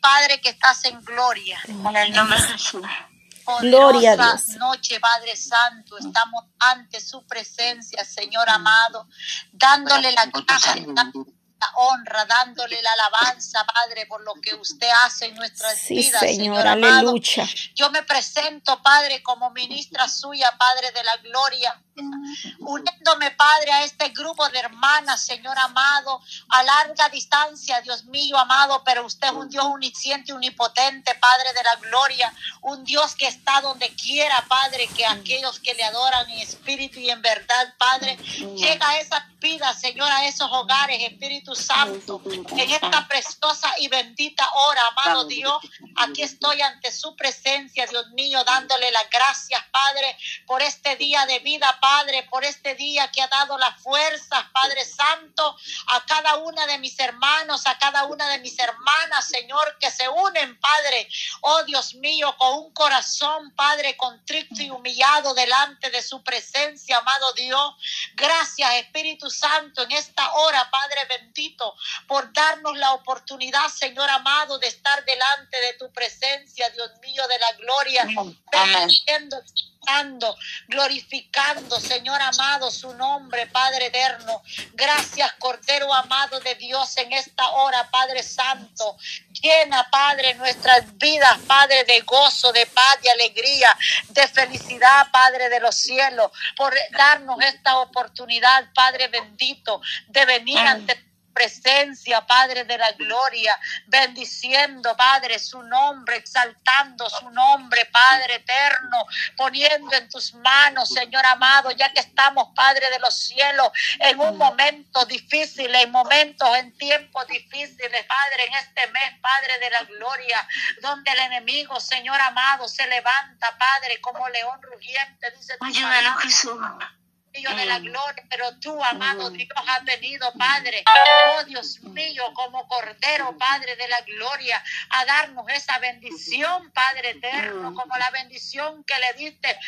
Padre, que estás en gloria. En el nombre de Jesús. Gloria a Dios. noche, Padre Santo, estamos ante su presencia, Señor amado, dándole la gracia, dándole la honra, dándole la alabanza, Padre, por lo que usted hace en nuestras Sí, vidas, Señor, Señor amado. aleluya. Yo me presento, Padre, como ministra suya, Padre de la gloria, uniéndome, Padre, a este grupo de hermanas, Señor amado, a larga distancia, Dios mío amado, pero usted es un Dios unisciente, unipotente, Padre de la gloria, un Dios que está donde quiera, Padre, que aquellos que le adoran en espíritu y en verdad, Padre, llega a esas vidas, Señor, a esos hogares, Espíritu Santo, en esta preciosa y bendita hora, amado Dios, aquí estoy ante su presencia, Dios mío, dándole las gracias, Padre, por este día de vida, Padre, por este día que ha dado las fuerzas, Padre Santo, a cada una de mis hermanos, a cada una de mis hermanas, Señor, que se unen, Padre, oh Dios mío, con un corazón, Padre, contrito y humillado delante de su presencia, amado Dios. Gracias, Espíritu Santo, en esta hora, Padre bendito, por darnos la oportunidad, Señor amado, de estar delante de tu presencia, Dios mío, de la gloria, Amén. bendiciendo, exaltando, glorificando, Señor amado, su nombre, Padre eterno. Gracias, Cordero amado de Dios, en esta hora, Padre Santo. Llena, Padre, nuestras vidas, Padre, de gozo, de paz, de alegría, de felicidad, Padre de los cielos, por darnos esta oportunidad, Padre bendito, de venir ante presencia, Padre de la gloria, bendiciendo, Padre, su nombre, exaltando su nombre, Padre eterno, poniendo en tus manos, Señor amado, ya que estamos, Padre de los cielos, en un momento difícil, en momentos, en tiempos difíciles, Padre, en este mes, Padre de la gloria, donde el enemigo, Señor amado, se levanta, Padre, como león rugiente, dice tu Ayúdanos, Jesús. De la gloria, pero tú, amado Dios, has venido, Padre, oh Dios mío, como Cordero, Padre de la gloria, a darnos esa bendición, Padre eterno, como la bendición que le diste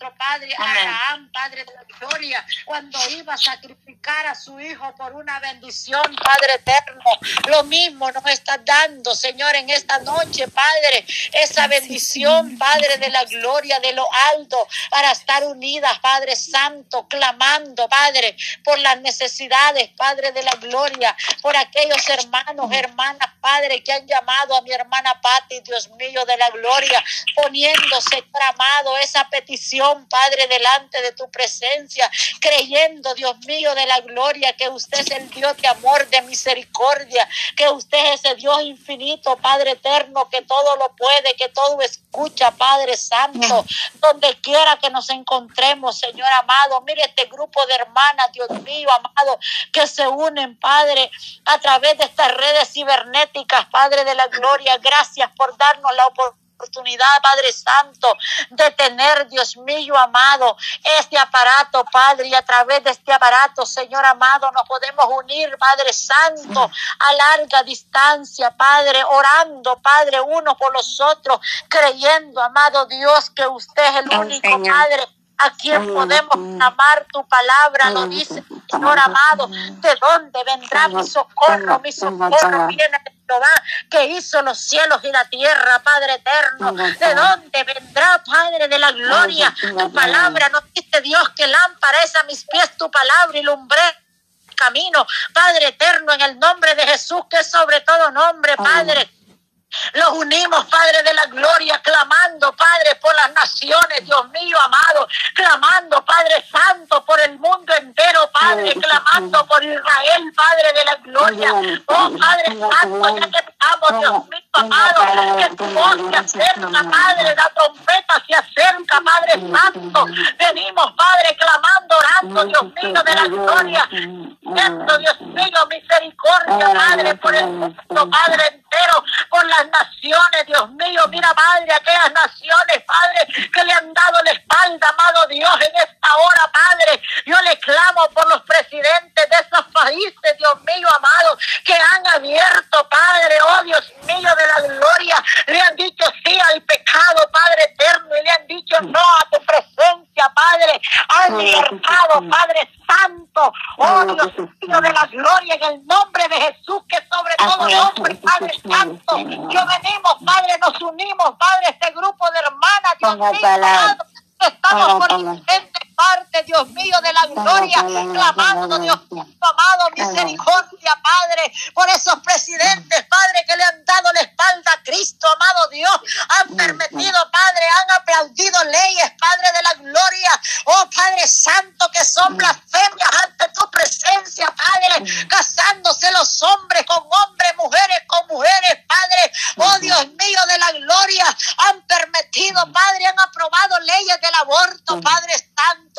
nuestro Padre. Abraham, Padre de la gloria, cuando iba a sacrificar a su hijo por una bendición, Padre eterno. Lo mismo nos está dando, Señor, en esta noche, Padre, esa bendición, Padre de la gloria, de lo alto, para estar unidas, Padre Santo, clamando, Padre, por las necesidades, Padre de la gloria, por aquellos hermanos, hermanas, Padre, que han llamado a mi hermana Patti, Dios mío de la gloria, poniendo, Señor amado, esa petición, Padre, delante de tu presencia, creyendo, Dios mío de la gloria, que usted es el Dios de amor, de misericordia, que usted es ese Dios infinito, Padre eterno, que todo lo puede, que todo escucha, Padre Santo, donde quiera que nos encontremos, Señor amado. Mire este grupo de hermanas, Dios mío, amado, que se unen, Padre, a través de estas redes cibernéticas, Padre de la gloria. Gracias por darnos la oportunidad oportunidad, Padre Santo, de tener, Dios mío, amado, este aparato, Padre, y a través de este aparato, Señor amado, nos podemos unir, Padre Santo, a larga distancia, Padre, orando, Padre, uno por los otros, creyendo, amado Dios, que usted es el único. Padre, a quien podemos amar tu palabra, lo dice, Señor amado, ¿de dónde vendrá mi socorro? Mi socorro viene de Jehová, que hizo los cielos y la tierra, Padre eterno. ¿De dónde vendrá, Padre de la gloria? Tu palabra nos dice Dios que lámpara es a mis pies tu palabra y lumbre camino, Padre eterno, en el nombre de Jesús, que es sobre todo nombre, Padre. Los unimos, Padre de la gloria, clamando, Padre, por las naciones, Dios mío, amado, clamando, Padre Santo, por el mundo entero, Padre, clamando por Israel, Padre de la gloria. Oh, Padre Santo, ya que estamos, Dios mío, amado, que tu voz se acerca, Padre, la trompeta se acerca, Padre Santo. Venimos, Padre, clamando, orando, Dios mío, de la gloria. Pidiendo, Dios mío, misericordia, Padre, por el mundo, Padre entero, por naciones, Dios mío. Mira, Padre, aquellas naciones, Padre, que le han dado la espalda, amado Dios, en esta hora, Padre. Yo le clamo por los presidentes de esos países, Dios mío, amado, que han abierto, Padre, oh Dios mío de la gloria. Le han dicho sí al pecado, Padre eterno, y le han dicho no a tu presencia, Padre. Han libertado, Padre Santo, oh Dios mío de la gloria, en el nombre de Jesús, que sobre todo nombre, Padre Santo. Yo venimos, Padre, nos unimos, Padre, este grupo de hermanas, Dios mío, Estamos por diferentes partes, Dios mío, de la gloria, clamando, Dios mío, amado, misericordia, Padre, por esos presidentes, Padre, que le han dado la espalda a Cristo, amado Dios, han permitido, Padre, han aplaudido leyes, Padre de la gloria, oh Padre Santo, que son blasfemias ante tu presencia, Padre, casándose los hombres con hombres, mujeres con mujeres, Padre, oh Dios. Mío de la gloria, han permitido, Padre, han aprobado leyes de aborto, Padre Santo.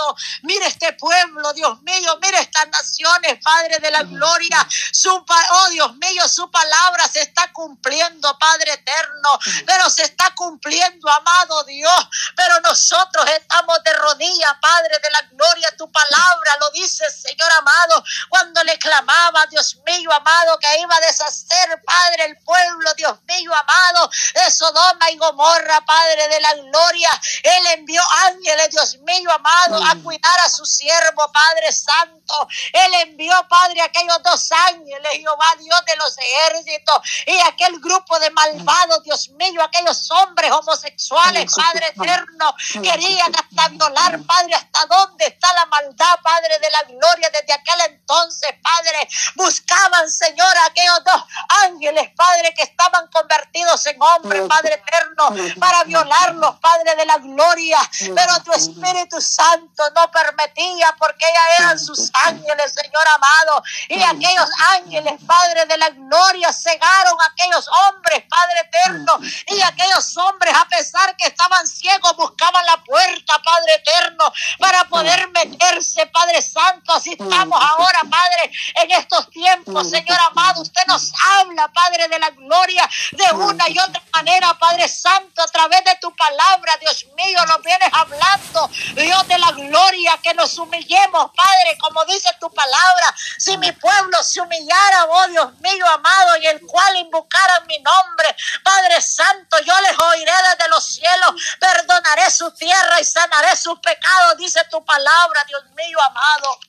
Mire este pueblo, Dios mío, mire estas naciones, Padre de la gloria. Su, oh Dios mío, su palabra se está cumpliendo, Padre eterno, pero se está cumpliendo, amado Dios. Pero nosotros estamos de rodillas, Padre de la gloria. Tu palabra lo dice, Señor amado, cuando le clamaba, Dios mío, amado, que iba a deshacer, Padre, el pueblo, Dios mío, amado, de Sodoma y Gomorra, Padre de la gloria. Él envió ángeles, Dios mío amado, a mm. cuidar a su siervo, Padre Santo. Él envió, Padre, aquellos dos ángeles, Jehová Dios de los ejércitos, y aquel grupo de malvados, Dios mío, aquellos hombres homosexuales, Padre eterno, querían hasta violar, Padre, hasta dónde está la maldad, Padre de la gloria, desde aquel entonces, Padre, buscaban, Señor, aquellos dos ángeles, Padre, que estaban convertidos en hombres, Padre eterno, para violarlos, Padre de la gloria. Pero tu Espíritu Santo no permitía porque ellas eran sus ángeles, Señor amado, y aquellos ángeles, Padre de la gloria, cegaron a aquellos hombres, Padre eterno, y aquellos hombres, a pesar que estaban ciegos, buscaban la puerta, Padre eterno, para poder meterse, Padre Santo, así estamos ahora, Padre, en estos tiempos, Señor amado, usted nos habla, Padre de la gloria, de una y otra manera, Padre Santo, a través de tu palabra, Dios mío, lo vienes hablando, Dios de la gloria, que nos humillemos, Padre, como dice tu palabra. Si mi pueblo se humillara, oh Dios mío amado, y el cual invocara mi nombre, Padre Santo, yo les oiré desde los cielos, perdonaré su tierra y sanaré sus pecados, dice tu palabra, Dios mío amado.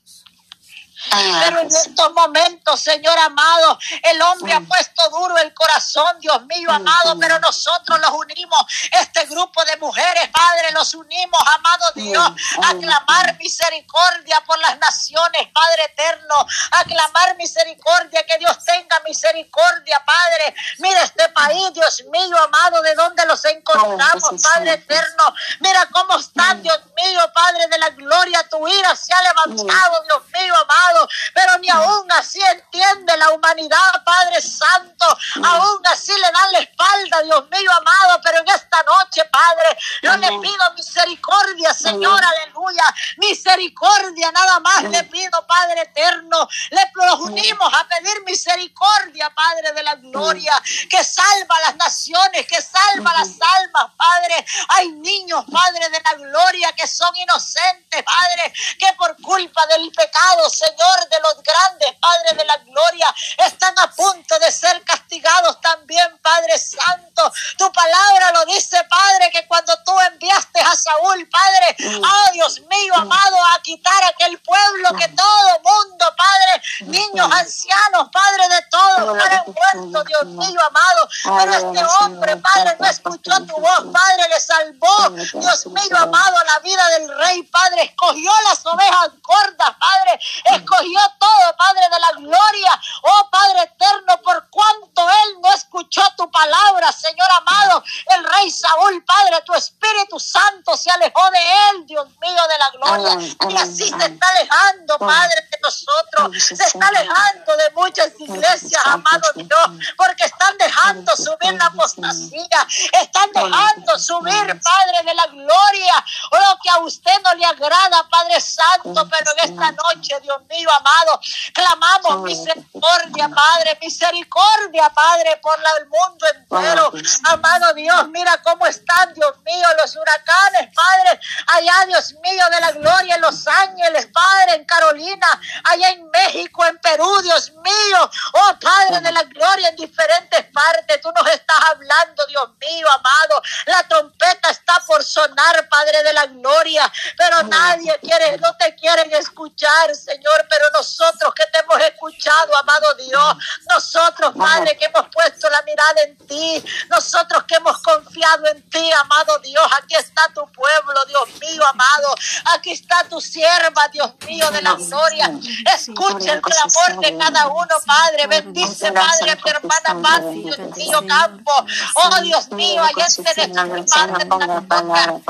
Pero en estos momentos, Señor amado, el hombre ha puesto duro el corazón, Dios mío amado, pero nosotros los unimos, este grupo de mujeres, Padre, los unimos, amado Dios, a clamar misericordia por las naciones, Padre eterno, a clamar misericordia, que Dios tenga misericordia, Padre. Mira este país, Dios mío amado, de donde los encontramos, Padre eterno. Mira cómo están, Dios mío, Padre de la gloria, tu ira se ha levantado, Dios mío amado pero ni aún así entiende la humanidad, Padre Santo. Aún así le dan la espalda, Dios mío amado, pero en esta noche, Padre, yo le pido misericordia, Señor, aleluya. Misericordia, nada más le pido, Padre eterno. Le los unimos a pedir misericordia, Padre de la gloria, que salva las naciones, que salva las almas, Padre. Hay niños, Padre de la gloria, que son inocentes, Padre, que por culpa del pecado, Señor, de los grandes, Padre de la gloria, están a punto de ser castigados también, Padre Santo. Tu palabra lo dice, Padre, que cuando tú enviaste a Saúl, Padre, oh Dios mío, amado, a quitar aquel pueblo que todo mundo, Padre, niños, ancianos, Padre de todo, fueron muertos, Dios mío, amado. Pero este hombre, Padre, no escuchó tu voz, Padre, le salvó, Dios mío, amado, la vida del rey, Padre, escogió las ovejas gordas, Padre, escogió todo, Padre de la gloria. Oh Padre eterno, por cuanto Él no escuchó tu palabra, Señor amado, el rey Saúl, Padre, tu Espíritu Santo se alejó de Él, Dios mío de la gloria. Y así se está alejando, Padre, de nosotros. Se está alejando de muchas iglesias, amado Dios, porque están dejando subir la apostasía. Están dejando subir, Padre de la gloria, lo que a usted no le agrada, Padre Santo, pero en esta noche, Dios mío, amado. Clamamos misericordia, Padre, misericordia, Padre, por el mundo entero. Amado Dios, mira cómo están, Dios mío, los huracanes, Padre, allá, Dios mío, de la gloria en Los Ángeles, Padre, en Carolina, allá en México, en Perú, Dios mío, oh Padre de la gloria en diferentes partes. Tú nos estás hablando, Dios mío, amado. La trompeta por sonar, Padre de la gloria, pero nadie quiere, no te quieren escuchar, Señor, pero nosotros que te hemos escuchado, amado Dios, nosotros, Padre, que hemos puesto la mirada en ti, nosotros que hemos confiado en ti, amado Dios, aquí está tu pueblo, Dios mío, amado, aquí está tu sierva, Dios mío de la gloria, escucha el clamor de cada uno, Padre, bendice, Padre, mi hermana Paz, Dios mío, campo, oh Dios mío, allá en Padre,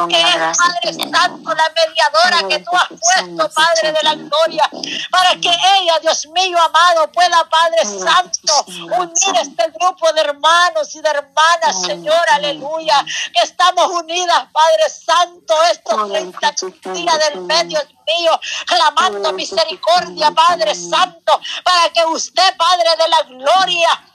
que es Padre Santo, la mediadora que tú has puesto, Padre de la gloria, para que ella, Dios mío, amado, pueda, Padre Santo, unir este grupo de hermanos y de hermanas, Señor, aleluya, que estamos unidas, Padre Santo, estos 30 días del medio mío, clamando misericordia, Padre Santo, para que usted, Padre de la gloria,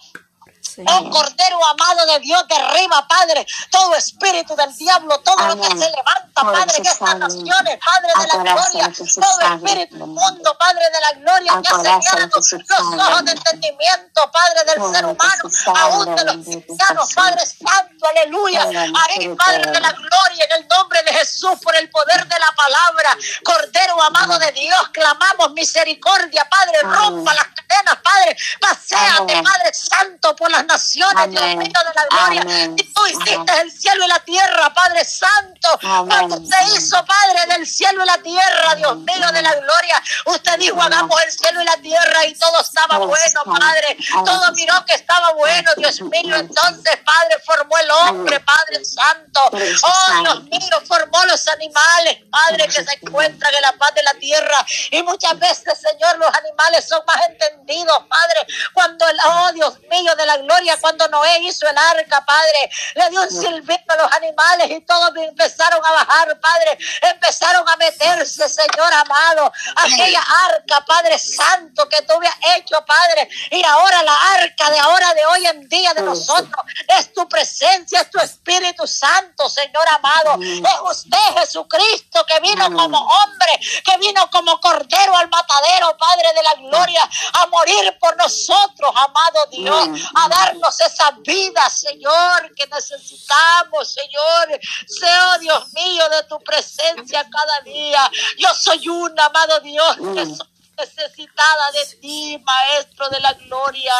Oh Cordero amado de Dios, derriba, Padre, todo espíritu del diablo, todo lo que se levanta, Padre, en estas naciones, Padre de la gloria, todo espíritu mundo, Padre de la gloria, que ha señalado los ojos de entendimiento, Padre del ser humano, aún de los cristianos, Padre Santo, aleluya. Ahí, Padre de la gloria, en el nombre de Jesús, por el poder de la palabra, Cordero amado de Dios, clamamos misericordia, Padre, rompa las cadenas, Padre, paséate, Padre Santo, por las naciones, Dios mío de la gloria. Y tú hiciste el cielo y la tierra, Padre Santo. Cuando se hizo, Padre, del cielo y la tierra, Dios mío de la gloria. Usted dijo, hagamos el cielo y la tierra y todo estaba bueno, Padre. Todo miró que estaba bueno, Dios mío. Entonces, Padre, formó el hombre, Padre Santo. Oh, Dios mío, formó los animales, Padre, que se encuentran en la paz de la tierra. Y muchas veces, Señor, los animales son más entendidos, Padre, cuando el, oh, Dios mío de la gloria cuando Noé hizo el arca, Padre. Le dio un silbido a los animales y todos empezaron a bajar, Padre. Empezaron a meterse, Señor amado. Aquella arca, Padre Santo, que tú habías hecho, Padre. Y ahora la arca de ahora, de hoy en día de nosotros, es tu presencia, es tu Espíritu Santo, Señor amado. Es usted, Jesucristo, que vino como hombre, que vino como cordero al matadero, Padre de la gloria, a morir por nosotros, amado Dios, a dar darnos esa vida, Señor, que necesitamos, Señor. Sea, Dios mío, de tu presencia cada día. Yo soy un amado Dios, que soy necesitada de ti, Maestro de la Gloria.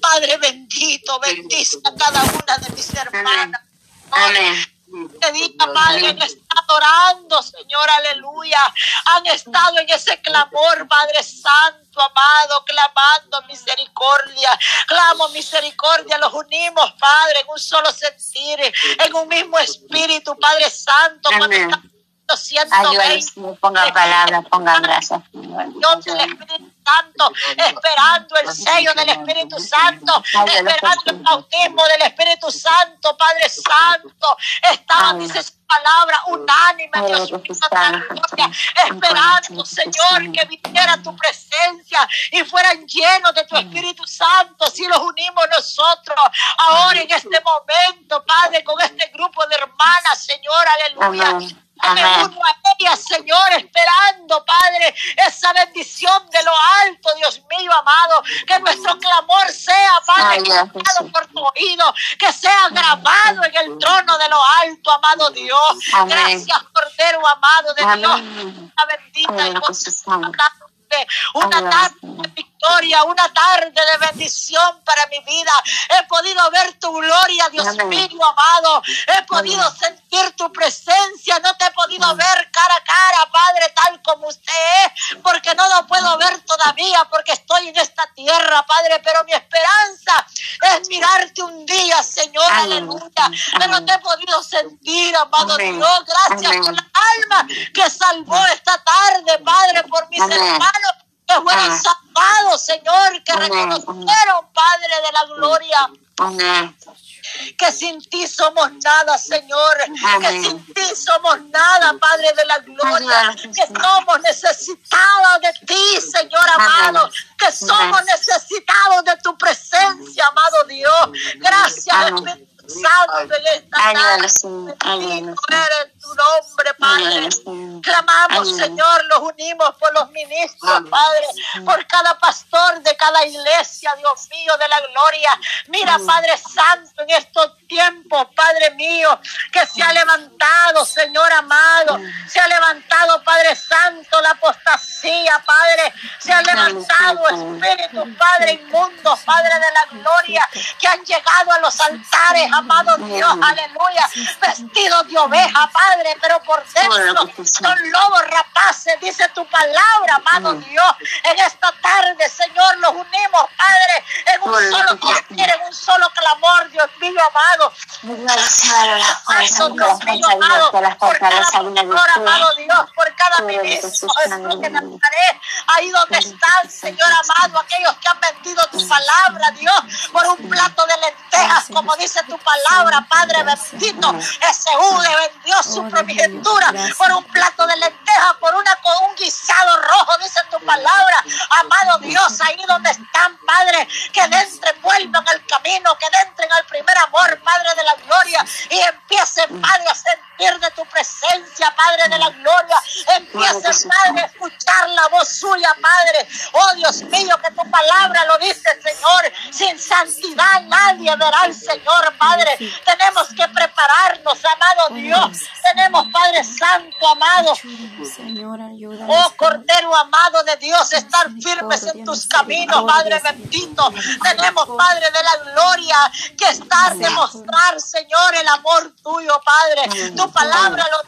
Padre bendito, bendice a cada una de mis hermanas. Amén. Te diga, Padre, han estado orando, Señor, aleluya. Han estado en ese clamor, Padre Santo, amado, clamando misericordia. Clamo misericordia, los unimos, Padre, en un solo sentir, en un mismo espíritu, Padre Santo. Amén. 120. ponga palabras, pongan gracias. Dios del Espíritu Santo, esperando el sello del Espíritu Santo, esperando el bautismo del Espíritu Santo, Padre Santo. Estaba, dice su palabra, unánime, Dios mío, esperando, Señor, que viniera tu presencia y fueran llenos de tu Espíritu Santo. Si los unimos nosotros ahora en este momento, Padre, con este grupo de hermanas, Señor, aleluya. Me uno a ella, Señor, esperando, Padre, esa bendición de lo alto, Dios mío, amado. Que nuestro clamor sea, Padre, grabado por tu oído, que sea grabado en el trono de lo alto, amado Dios. Gracias, Cordero amado de Dios. La bendita y una tarde de victoria, una tarde de bendición para mi vida. He podido ver tu gloria, Dios mío, amado. He podido sentir tu presencia. No te he podido ver cara a cara, Padre, tal como usted es, porque no lo puedo ver todavía, porque estoy en esta tierra, Padre. Pero mi esperanza es mirarte un día, Señor, aleluya. Pero te he podido sentir, amado Dios. Gracias por la alma que salvó esta tarde, Padre, por mis hermanos que fueron ah. salvados, Señor, que reconocieron, Padre de la gloria. Que sin ti somos nada, Señor. Que sin ti somos nada, Padre de la gloria. Que somos necesitados de ti, Señor amado. Que somos necesitados de tu presencia, amado Dios. Gracias, Espíritu Santo, en esta tarde. Bendito eres tu nombre, Padre. Clamamos, Señor, los unimos por los ministros, Padre, por cada pastor de cada iglesia, Dios mío, de la gloria. Mira, Padre Santo, en estos tiempos, Padre mío, que se ha levantado, Señor amado, se ha levantado, Padre Santo, la apostasía, Padre, se ha levantado espíritus, Padre inmundos, Padre de la gloria, que han llegado a los altares, amado Dios, aleluya, vestidos de oveja, Padre, pero por dentro son lobos rapaces, dice tu palabra, amado Dios, en esta tarde, Señor, los unimos, Padre, en un solo en un solo clamor, Dios mío, amado Dios mío, amado, por cada pastor, amado Dios, por cada ministro, que Nazaret, ahí donde están, Señor amado, aquellos que han vendido tu palabra, Dios, por un plato de lentejas, como dice tu palabra, Padre bendito, ese le vendió su primogenitura por un plato de lentejas, por una, con un guisado rojo, dice tu palabra, amado Dios, ahí donde están, Padre, que entren, vuelvan al camino, que entren al primer amor, Padre de la gloria, y empiecen, Padre, a sentir de tu presencia, Padre de la gloria. Empiecen, Padre, a escuchar la voz suya, Padre. Oh Dios mío, que tu palabra lo dice, Señor. Sin santidad nadie verá al Señor, Padre. Tenemos que prepararnos, amado Dios. Tenemos, Padre Santo, amado. Oh Cordero amado de Dios, estar firmes en tus caminos, Padre bendito. Tenemos, Padre de la gloria, que estar demostrando Señor, el amor tuyo, Padre. Tu palabra lo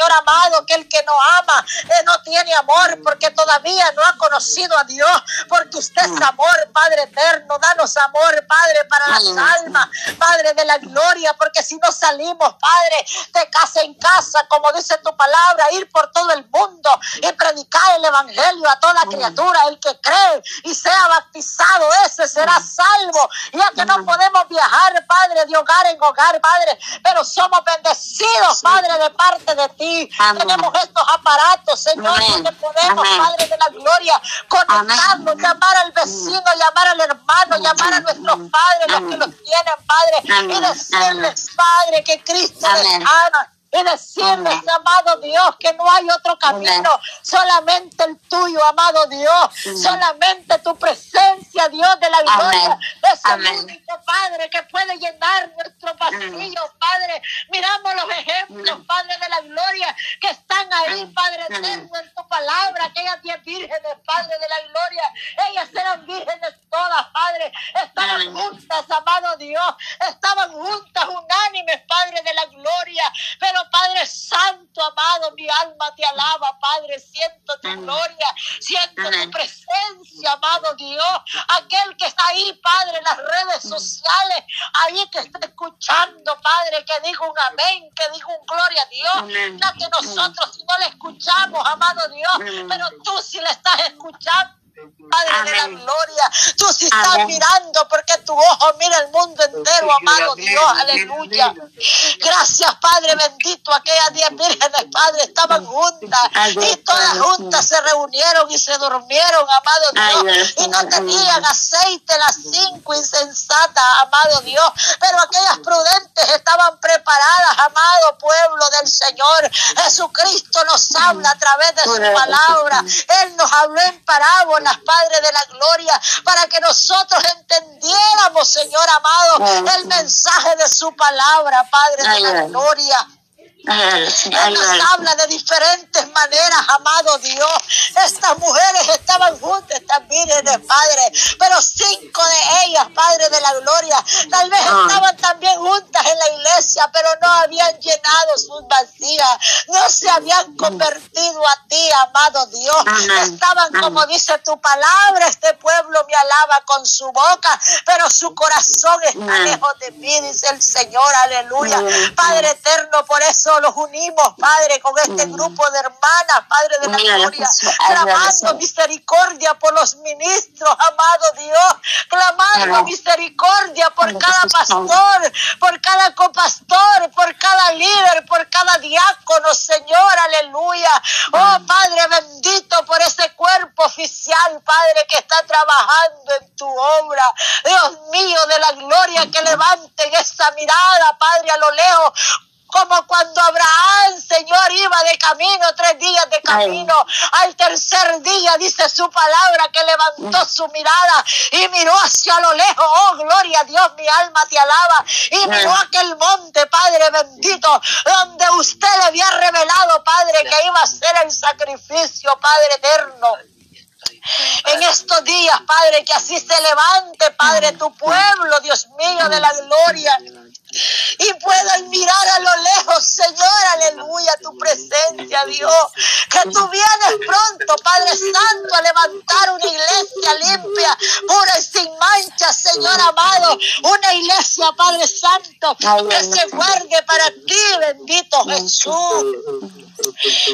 Señor amado, que el que no ama eh, no tiene amor porque todavía no ha conocido a Dios, porque usted es amor, Padre eterno. Danos amor, Padre, para las almas, Padre de la gloria, porque si no salimos, Padre, de casa en casa, como dice tu palabra, ir por todo el mundo y predicar el evangelio a toda criatura, el que cree y sea bautizado, ese será salvo, ya que no podemos viajar, Padre Dios hogar en hogar, Padre, pero somos bendecidos, Padre, de parte de ti. Tenemos estos aparatos, Señor, donde podemos, Padre de la gloria, conectarnos, llamar al vecino, llamar al hermano, llamar a nuestros padres, los que los tienen, Padre, y decirles, Padre, que Cristo les ama y decirles, amado Dios, que no hay otro camino, solamente el tuyo, amado Dios, solamente tu presencia, Dios de la gloria, es el único Padre que puede llenar nuestro pasillo, Padre. Miramos los ejemplos, Padre de la gloria, que están ahí, Padre eterno, en tu palabra, aquellas diez vírgenes, Padre de la gloria, ellas eran vírgenes todas, Padre, estaban juntas, amado Dios, estaban juntas, unánimes, Padre de la gloria, pero Padre Santo, amado, mi alma te alaba, Padre. Siento tu gloria, siento tu presencia, amado Dios. Aquel que está ahí, Padre, en las redes sociales, ahí que está escuchando, Padre, que dijo un amén, que dijo un gloria a Dios. Ya que nosotros si no le escuchamos, amado Dios, pero tú sí le estás escuchando. Padre de la gloria, tú sí estás mirando porque tu ojo mira el mundo entero, amado Dios, aleluya. Gracias, Padre bendito, aquellas diez vírgenes, Padre, estaban juntas y todas juntas se reunieron y se durmieron, amado Dios, y no tenían aceite las cinco insensatas, amado Dios, pero aquellas prudentes estaban preparadas, amado pueblo del Señor. Jesucristo nos habla a través de su palabra, Él nos habló en parábolas Padre de la gloria, para que nosotros entendiéramos, Señor amado, el mensaje de su palabra, Padre de la gloria. Él nos habla de diferentes maneras, amado Dios. Estas mujeres estaban juntas también, Padre, pero cinco de ellas, Padre de la gloria, tal vez ah. estaban también juntas en la iglesia, pero no habían llenado sus vacías, no se habían convertido a ti, amado Dios. Estaban, como dice tu palabra, este pueblo me alaba con su boca, pero su corazón está lejos de mí, dice el Señor, aleluya. Padre eterno, por eso los unimos, Padre, con este mm. grupo de hermanas, Padre de la gloria, clamando misericordia por los ministros, amado Dios, clamando misericordia por cada pastor, por cada copastor, por cada líder, por cada diácono, Señor, aleluya. Oh. Padre bendito por ese cuerpo oficial, Padre, que está trabajando en tu obra. Dios mío de la gloria, que levanten esa mirada, Padre, a lo lejos como cuando Abraham, Señor, iba de camino, tres días de camino. Al tercer día dice su palabra que levantó su mirada y miró hacia lo lejos. Oh, gloria a Dios, mi alma te alaba. Y miró aquel monte, Padre bendito, donde usted le había revelado, Padre, que iba a ser el sacrificio, Padre eterno en estos días, Padre, que así se levante, Padre, tu pueblo, Dios mío, de la gloria y puedan mirar a lo lejos, Señor, aleluya, tu presencia, Dios. Que tú vienes pronto, Padre Santo, a levantar una iglesia limpia, pura y sin mancha, Señor amado. Una iglesia, Padre Santo, que se guarde para ti, bendito Jesús.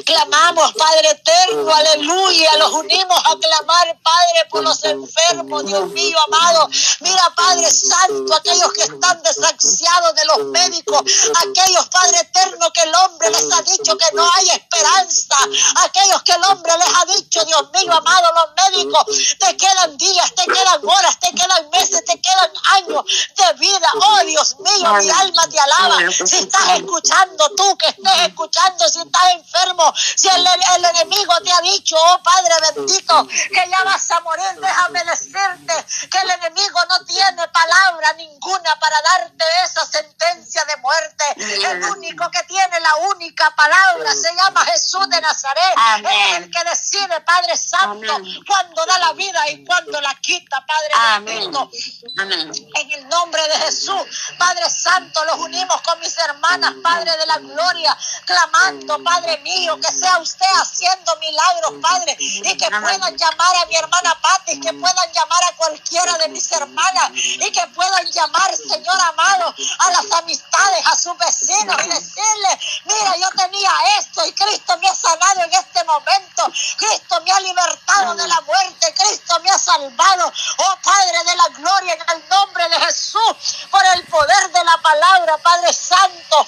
Clamamos, Padre eterno, aleluya. Los unimos a clamar, Padre, por los enfermos, Dios mío amado. Mira, Padre Santo, aquellos que están desaxiados de los médicos, aquellos, Padre eterno, que el hombre les ha dicho que no hay esperanza, aquellos que el hombre les ha dicho, Dios mío, amado, los médicos, te quedan días, te quedan horas, te quedan meses, te quedan años de vida. Oh, Dios mío, mi alma te alaba. Si estás escuchando tú, que estés escuchando, si estás enfermo, si el, el enemigo te ha dicho, oh Padre bendito, que ya vas a morir, déjame decirte que el enemigo no tiene palabra ninguna para darte esa sentencia de muerte. El único que tiene la única palabra se llama Jesús de Nazaret. Es el que decide, Padre Santo, cuando da la vida y cuando la quita, Padre Bendito. En el nombre de Jesús, Padre Santo, los unimos con mis hermanas, Padre de la gloria, clamando, Padre mío, que sea usted haciendo milagros, Padre, y que puedan llamar a mi hermana Pati, que puedan llamar a cualquiera de mis hermanas y que puedan llamar, Señor amado, a las amistades, a sus vecinos y decirle, mira, yo tenía esto y Cristo me ha sanado en este momento, Cristo me ha libertado de la muerte, Cristo me ha salvado, oh Padre de la gloria, en el nombre de Jesús, por el poder de la palabra, Padre Santo.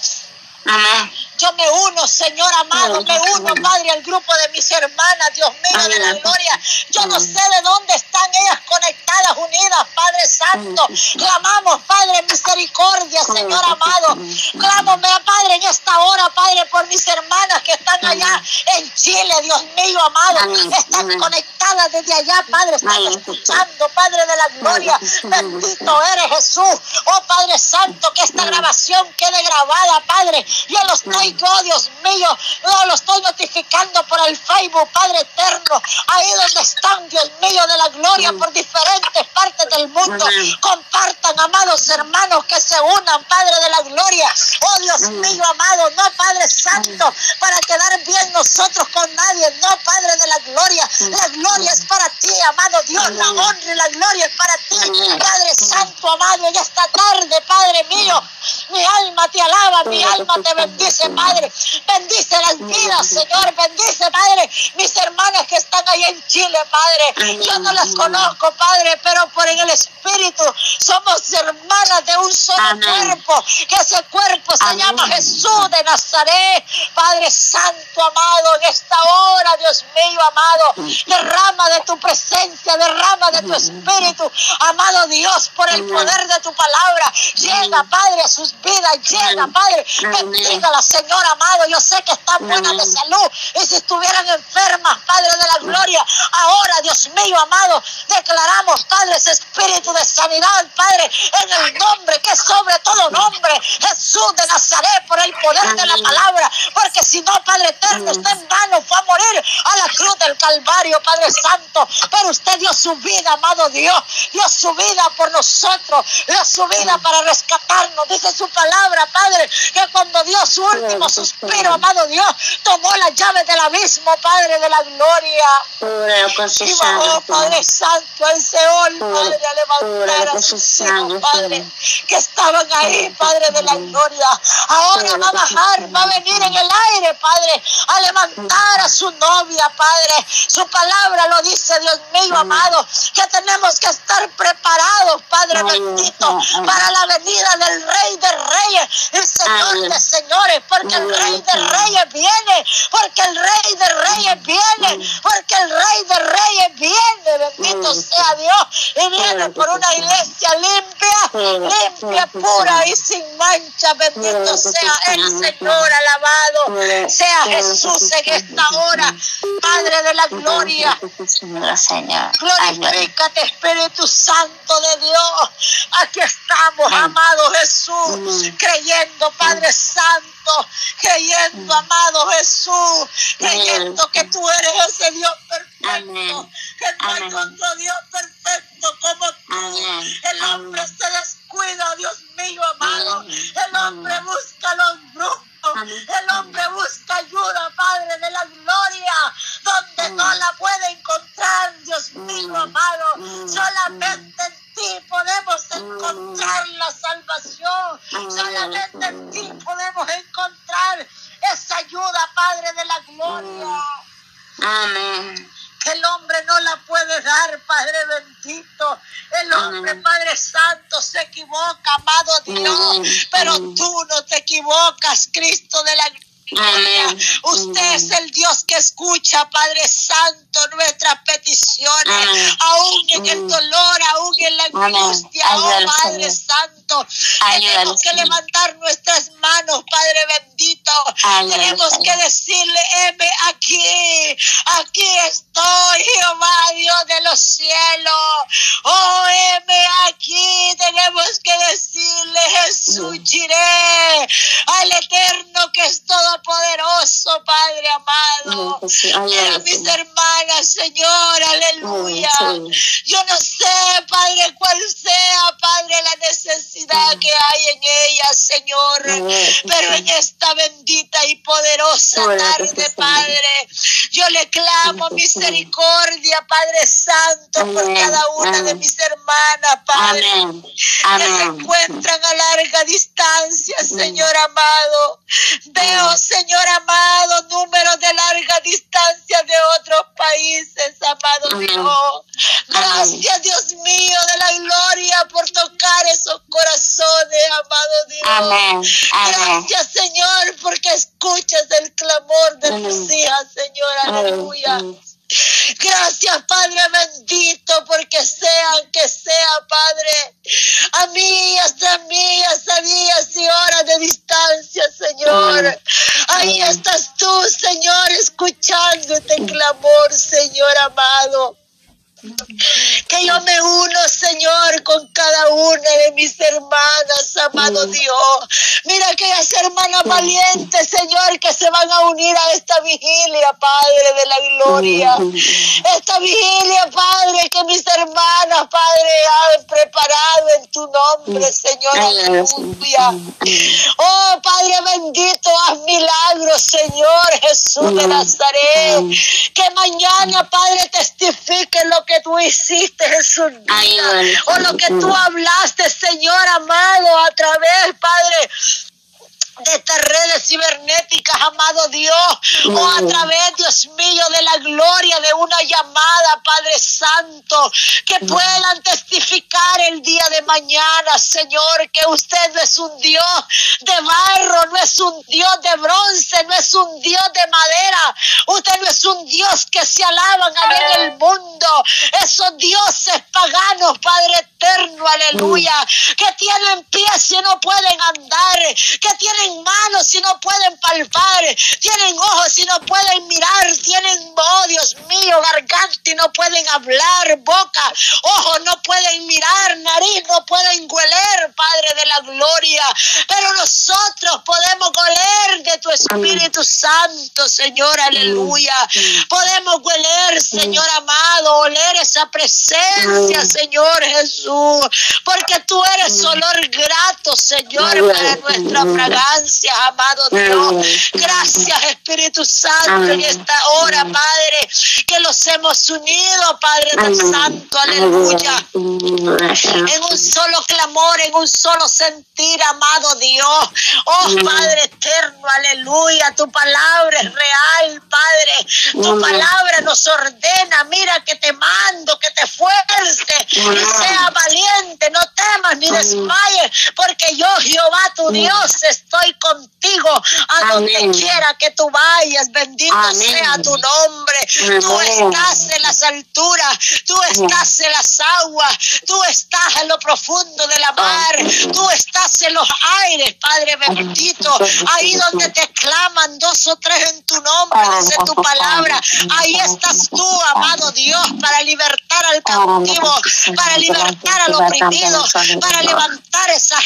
Amén. Yo me uno, Señor amado, me uno, Padre, al grupo de mis hermanas, Dios mío, de la gloria. Yo no sé de dónde están ellas conectadas, unidas, Padre Santo. Clamamos, Padre, misericordia, Señor amado. Clámame, Padre, en esta hora, Padre, por mis hermanas que están allá en Chile, Dios mío, amado. Están conectadas desde allá, Padre, están escuchando, Padre de la gloria. Bendito eres Jesús. Oh, Padre Santo, que esta grabación quede grabada, Padre. Yo los estoy oh Dios mío, no lo estoy notificando por el Facebook, Padre eterno, ahí donde están, Dios mío, de la gloria por diferentes partes del mundo. Compartan, amados hermanos, que se unan, Padre de la gloria. Oh Dios mío, amado, no Padre Santo, para quedar bien nosotros con nadie, no Padre de la gloria. La gloria es para ti, amado Dios, la honra y la gloria es para ti, Padre Santo, amado, en esta tarde, Padre mío. Mi alma te alaba, mi alma te bendice, Padre. Bendice las vidas, Señor. Bendice, Padre, mis hermanas que están ahí en Chile, Padre. Yo no las conozco, Padre, pero por en el Espíritu somos hermanas de un solo cuerpo. Que ese cuerpo se llama Jesús de Nazaret. Padre Santo, amado, en esta hora, Dios mío, amado, derrama de tu presencia, derrama de tu Espíritu, amado Dios, por el poder de tu palabra. Llega, Padre, a sus vidas, llega, Padre. la Señor amado. Yo sé que están buenas de salud. Y si estuvieran enfermas, Padre de la gloria, ahora, Dios mío, amado, declaramos, Padre, ese espíritu de sanidad, Padre, en el nombre que es sobre todo nombre, Jesús de Nazaret, por el poder de la palabra. Porque si no, Padre eterno, usted en vano fue a morir a la cruz del Calvario, Padre Santo. Pero usted dio su vida, amado Dios, dio su vida por nosotros, dio su vida para rescatarnos dice su palabra, Padre, que cuando dio su último suspiro, amado Dios, tomó la llave del abismo, Padre de la gloria. Y bajó, Padre Santo, al Seol, Padre, a levantar a sus hijos, Padre, que estaban ahí, Padre de la gloria. Ahora va a bajar, va a venir en el aire, Padre, a levantar a su novia, Padre. Su palabra lo dice, Dios mío, amado, que tenemos que estar preparados, Padre bendito, para la venida del Rey de reyes, el Señor de señores, porque el Rey de reyes viene, porque el Rey de reyes viene, porque el Rey de reyes viene, bendito sea Dios, y viene por una iglesia limpia, limpia, pura y sin mancha, bendito sea Amén, Señor, alabado. Sea Jesús en esta hora, Padre de la gloria. Glorifícate, Espíritu Santo de Dios. Aquí estamos, amado Jesús, creyendo, Padre Santo, creyendo, amado Jesús, creyendo que tú eres ese Dios perfecto, que no hay otro Dios perfecto como tú. El hombre se descuida, Dios mío, amado. El hombre busca los brujos. El hombre busca ayuda, Padre de la gloria, donde no la puede encontrar, Dios mío, amado. Solamente en ti podemos encontrar la salvación. Solamente en ti podemos encontrar esa ayuda, Padre de la gloria. Amén el hombre no la puede dar, Padre bendito. El hombre, Padre Santo, se equivoca, amado Dios, pero tú no te equivocas, Cristo de la Usted es el Dios que escucha, Padre Santo, nuestras peticiones, aún en el dolor, aún en la angustia, oh Padre Santo. Tenemos que levantar nuestras manos, Padre bendito. Tenemos que decirle, heme aquí, aquí estoy, Jehová, Dios de los cielos. Oh, heme aquí. Tenemos que decirle, Jesús, iré al eterno que es todo poder poderoso, Padre amado. Mira mis hermanas, Señor, aleluya. Yo no sé, Padre, cuál sea, Padre, la necesidad que hay en ellas, Señor. Pero en esta bendita y poderosa tarde, Padre, yo le clamo misericordia, Padre Santo, por cada una de mis hermanas, Padre, que se encuentran a larga distancia, Señor amado. Veo, Señor amado, números de larga distancia de otros países, amado Dios. Gracias, Dios mío, de la gloria por tocar esos corazones, amado Dios. Gracias, Señor, porque escuchas el clamor de tus hijas, Señor. Aleluya. Gracias, Padre bendito, porque sean que sea, Padre, a mías, a mías, a días y horas de distancia, Señor. Ahí estás tú, Señor, escuchando este clamor, Señor amado. Que yo me uno, Señor, con cada una de mis hermanas, amado mm. Dios. Mira aquellas hermanas valientes, Señor, que se van a unir a esta vigilia, Padre de la gloria. Mm. Esta vigilia, Padre, que mis hermanas, Padre, han preparado en tu nombre, mm. Señor. Aleluya. Oh, Padre bendito, haz milagros, Señor Jesús de Nazaret. Que mañana, Padre, testifique lo que tú hiciste en su vida o lo que tú hablaste, Señor amado, a través, Padre, de estas redes cibernéticas, amado Dios, o a mm. través, Dios mío, de la gloria de una llamada, Padre Santo, que mm. puedan testificar el día de mañana, Señor, que usted no es un Dios de barro, no es un Dios de bronce, no es un Dios de madera, usted no es un Dios que se alaban en el mundo, esos dioses paganos, Padre eterno, aleluya, mm. que tienen pies y no pueden andar, que tienen manos y no pueden palpar, tienen ojos y no pueden mirar, tienen, oh Dios mío, garganta y no pueden hablar, boca, ojos no pueden mirar, nariz no pueden hueler, Padre de la gloria. Pero nosotros podemos oler de tu Espíritu Santo, Señor, aleluya. Podemos hueler, Señor amado, oler esa presencia, Señor Jesús, porque tú eres olor grato, Señor, para nuestra fragancia gracias, amado Dios. Gracias, Espíritu Santo, en esta hora, Padre, que los hemos unido, Padre Santo, aleluya. En un solo clamor, en un solo sentir, amado Dios. Oh, Padre eterno, aleluya. Tu palabra es real, Padre. Tu palabra nos ordena. Mira que te mando, que te fuerce y sea valiente. No temas ni desmayes, porque yo, Jehová, tu Dios, estoy contigo a donde quiera que tú vayas. Bendito sea tu nombre. Tú estás en las alturas, tú estás en las aguas, tú estás en lo profundo de la mar, tú estás en los aires, Padre bendito. Ahí donde te claman dos o tres en tu nombre, dice tu palabra. Ahí estás tú, amado Dios, para libertar al cautivo, para libertar al oprimido, para levantar esas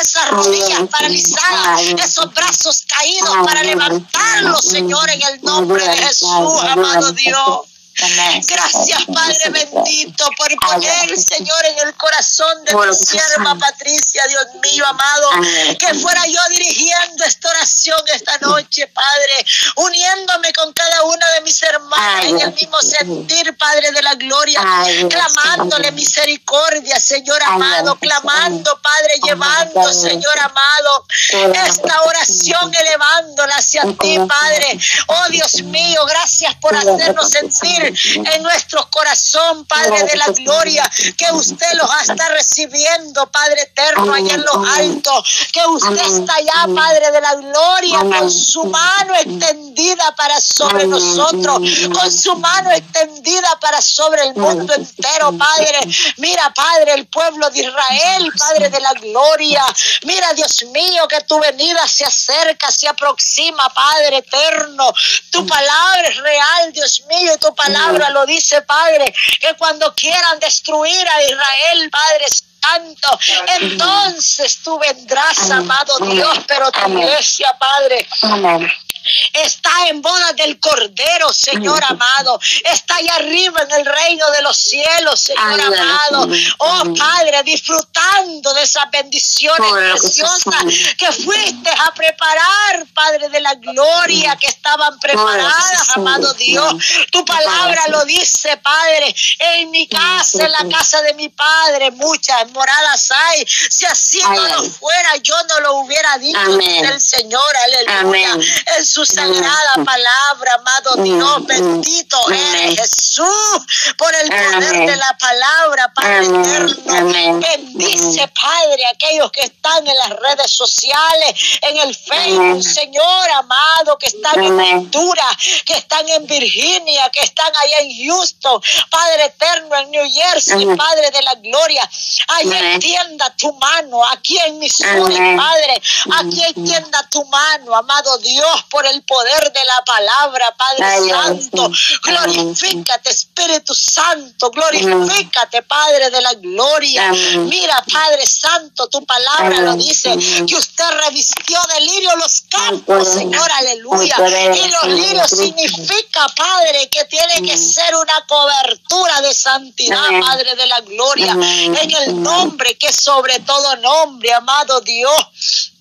esas rodillas paralizadas, esos brazos caídos, para levantarlos, Señor, en el nombre de Jesús, amado Dios. Gracias, Padre bendito, por poner, Señor, en el corazón de tu sierva Patricia, Dios mío, amado, que fuera yo dirigiendo esta oración esta noche, Padre, uniéndome con cada una de mis hermanas en el mismo sentir, Padre de la gloria, clamándole misericordia, Señor amado, clamando, Padre, llevando, Señor. Amado, esta oración elevándola hacia ti, Padre. Oh Dios mío, gracias por hacernos sentir en nuestro corazón, Padre de la gloria, que usted los está recibiendo, Padre eterno, allá en los altos, que usted está allá, Padre de la gloria, con su mano extendida para sobre nosotros, con su mano extendida para sobre el mundo entero, Padre. Mira, Padre, el pueblo de Israel, Padre de la gloria. Mira, Dios mío, que tu venida se acerca, se aproxima, Padre eterno. Tu palabra es real, Dios mío, y tu palabra palabra lo dice, Padre, que cuando quieran destruir a Israel, Padre Santo, entonces tú vendrás, amado Dios, pero tu iglesia, Padre, está en boda del Cordero, Señor amado. Está allá arriba en el reino de los cielos, Señor amado. Oh Padre, disfrutando de esas bendiciones preciosas que fuiste a preparar, Padre de la gloria, que estaban preparadas, amado Dios. Tu palabra lo dice, Padre. En mi casa, en la casa de mi Padre, muchas moradas hay. Si así no lo fuera, yo no lo hubiera dicho el Señor, aleluya su sagrada palabra, amado Dios, bendito eres Jesús, por el poder de la palabra, Padre eterno. Bendice, Padre, aquellos que están en las redes sociales, en el Facebook, Señor amado, que están en Honduras, que están en Virginia, que están allá en Houston, Padre eterno, en New Jersey, Padre de la gloria. Ahí extienda tu mano, aquí en Missouri, Padre, aquí extienda tu mano, amado Dios, por el poder de la palabra, Padre Santo. Glorifícate, Espíritu Santo. Glorifícate, Padre de la gloria. Mira, Padre Santo, tu palabra lo dice, que usted revistió de lirio los campos, Señor, aleluya. Y los lirios significa, Padre, que tiene que ser una cobertura de santidad, Padre de la gloria. En el nombre que sobre todo nombre, amado Dios.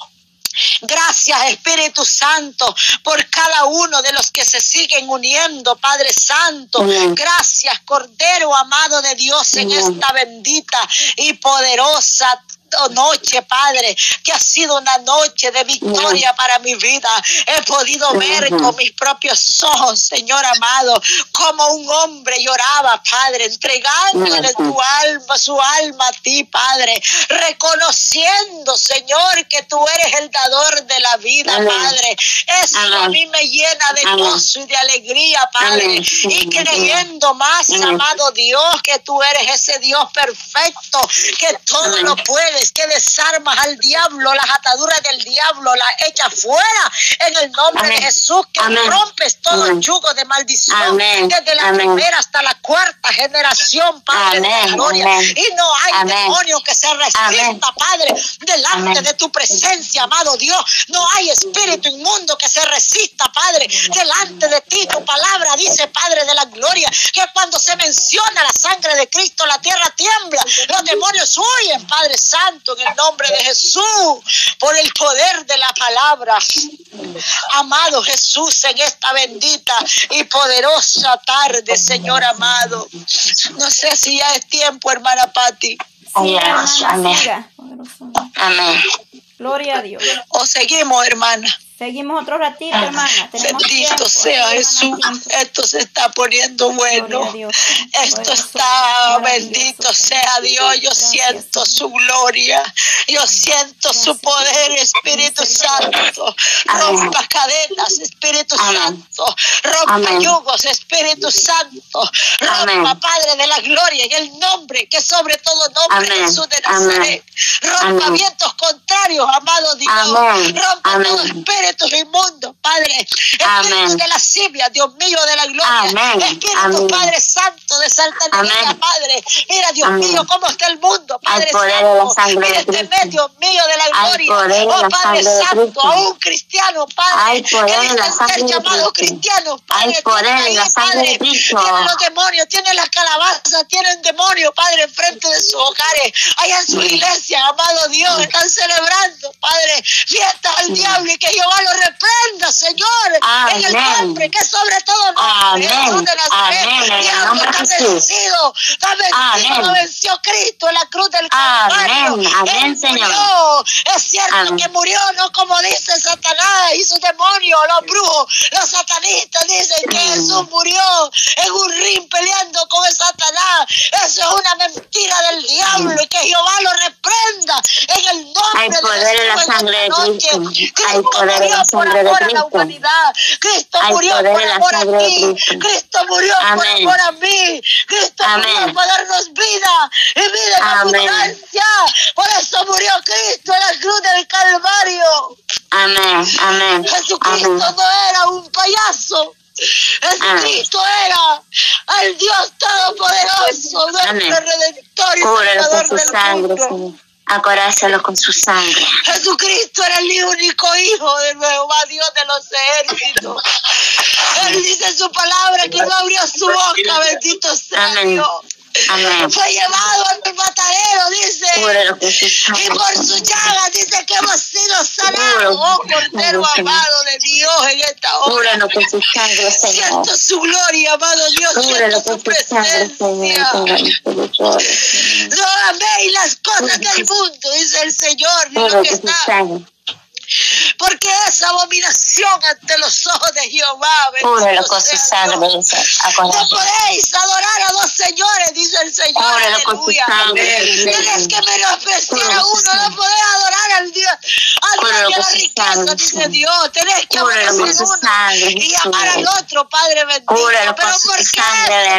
Gracias Espíritu Santo por cada uno de los que se siguen uniendo, Padre Santo. Gracias Cordero amado de Dios en esta bendita y poderosa noche, Padre, que ha sido una noche de victoria para mi vida. He podido ver con mis propios ojos, Señor amado, como un hombre lloraba, Padre, entregándole tu alma, su alma a ti, Padre, reconociendo, Señor, que tú eres el dador de la vida, Padre. Eso a mí me llena de gozo y de alegría, Padre. Y creyendo más, amado Dios, que tú eres ese Dios perfecto, que todo lo puedes que desarmas al diablo, las ataduras del diablo, las echas fuera en el nombre de Jesús, que rompes todo el yugo de maldición desde la primera hasta la cuarta generación, Padre de la gloria. Y no hay demonio que se resista, Padre, delante de tu presencia, amado Dios. No hay espíritu inmundo que se resista, Padre, delante de ti. Tu palabra dice, Padre de la gloria, que cuando se menciona la sangre de Cristo, la tierra tiembla, los demonios huyen, Padre Santo en el nombre de Jesús, por el poder de la palabra. Amado Jesús, en esta bendita y poderosa tarde, Señor amado. No sé si ya es tiempo, hermana Patti. Amén. Amén. Gloria a Dios. O seguimos, hermana. Seguimos otro ratito, hermana. Tenemos Bendito tiempo, sea Jesús. Esto se está poniendo bueno. Esto está, bendito sea Dios. Yo Gracias, siento su gloria. Yo siento su poder. Espíritu. Santo. Rompa cadenas, Espíritu Amén. Santo. Rompa Amén. yugos, Espíritu Santo. Rompa, Amén. Padre de la gloria, en el nombre que sobre todo nombre. Jesús de. Nazaret. Rompa vientos contrarios, amado Dios. Rompa todo Amén. espíritu inmundo, Padre. Espíritu de la simia, Dios mío de la gloria. Amén. Espíritu, Amén. Padre Santo, de saltanería, Amén. Padre. Mira, Dios Amén. mío, cómo está el mundo, Padre Santo. la sangre Mira este Cristo. medio mío de la gloria. Oh, la Padre Santo, a un cristiano, Padre. Que de la dicen sangre ser llamados cristianos, Padre. Ahí, la sangre Padre. Tienen los demonios, tienen las calabazas, tienen demonios, Padre, enfrente de sus hogares. Allá en su iglesia, amado Dios, están celebrando, Padre, fiestas al diablo y que Jehová lo reprenda, Señor. En el nombre que sobre todo nombre. Jesús de Nazaret. Diablo está vencido, está vencido, lo venció Cristo en la cruz del. Calvario. Amén, Él Señor. murió. Es cierto Amén. que murió, no como dice Satanás y sus demonios, los brujos, los satanistas dicen que. Jesús murió en un ring peleando con el Satanás. Eso es una mentira del diablo y que Jehová lo reprenda en el nombre Hay de poder en la sangre de. Cristo. Hay poder murió por amor a la humanidad. Cristo murió por amor a ti. Cristo. Murió por amor a mí. Cristo murió para darnos vida y vida en Amén. abundancia. Por eso murió Cristo en la cruz del Calvario. Amén. Amén. Jesucristo Amén. no era un payaso. Jesucristo era el Dios Todopoderoso, nuestro. Redentor y Salvador del mundo. Acorázalo con su sangre. Jesucristo era el único hijo de Jehová, Dios de los ejércitos. Él dice en su palabra que no abrió su boca, bendito sea. Dios. Amén. Fue llevado al matadero, dice. Y por su llaga dice que hemos sido sanados. Oh, Cordero amado de Dios en esta hora. Siento su gloria, amado Dios. Siento su presencia. No améis las cosas del mundo, dice el Señor. ni lo que está. Porque es abominación ante los ojos de Jehová. bendito Cúbrelo con su sangre, dice. No podéis adorar a dos señores, dice el Señor. Aleluya. Señor. que menospreciar a uno, no podés adorar al Dios, al de la riqueza, dice. Dios. Tenés que aborrecer su uno y amar al otro, Padre bendito. Pero ¿por qué,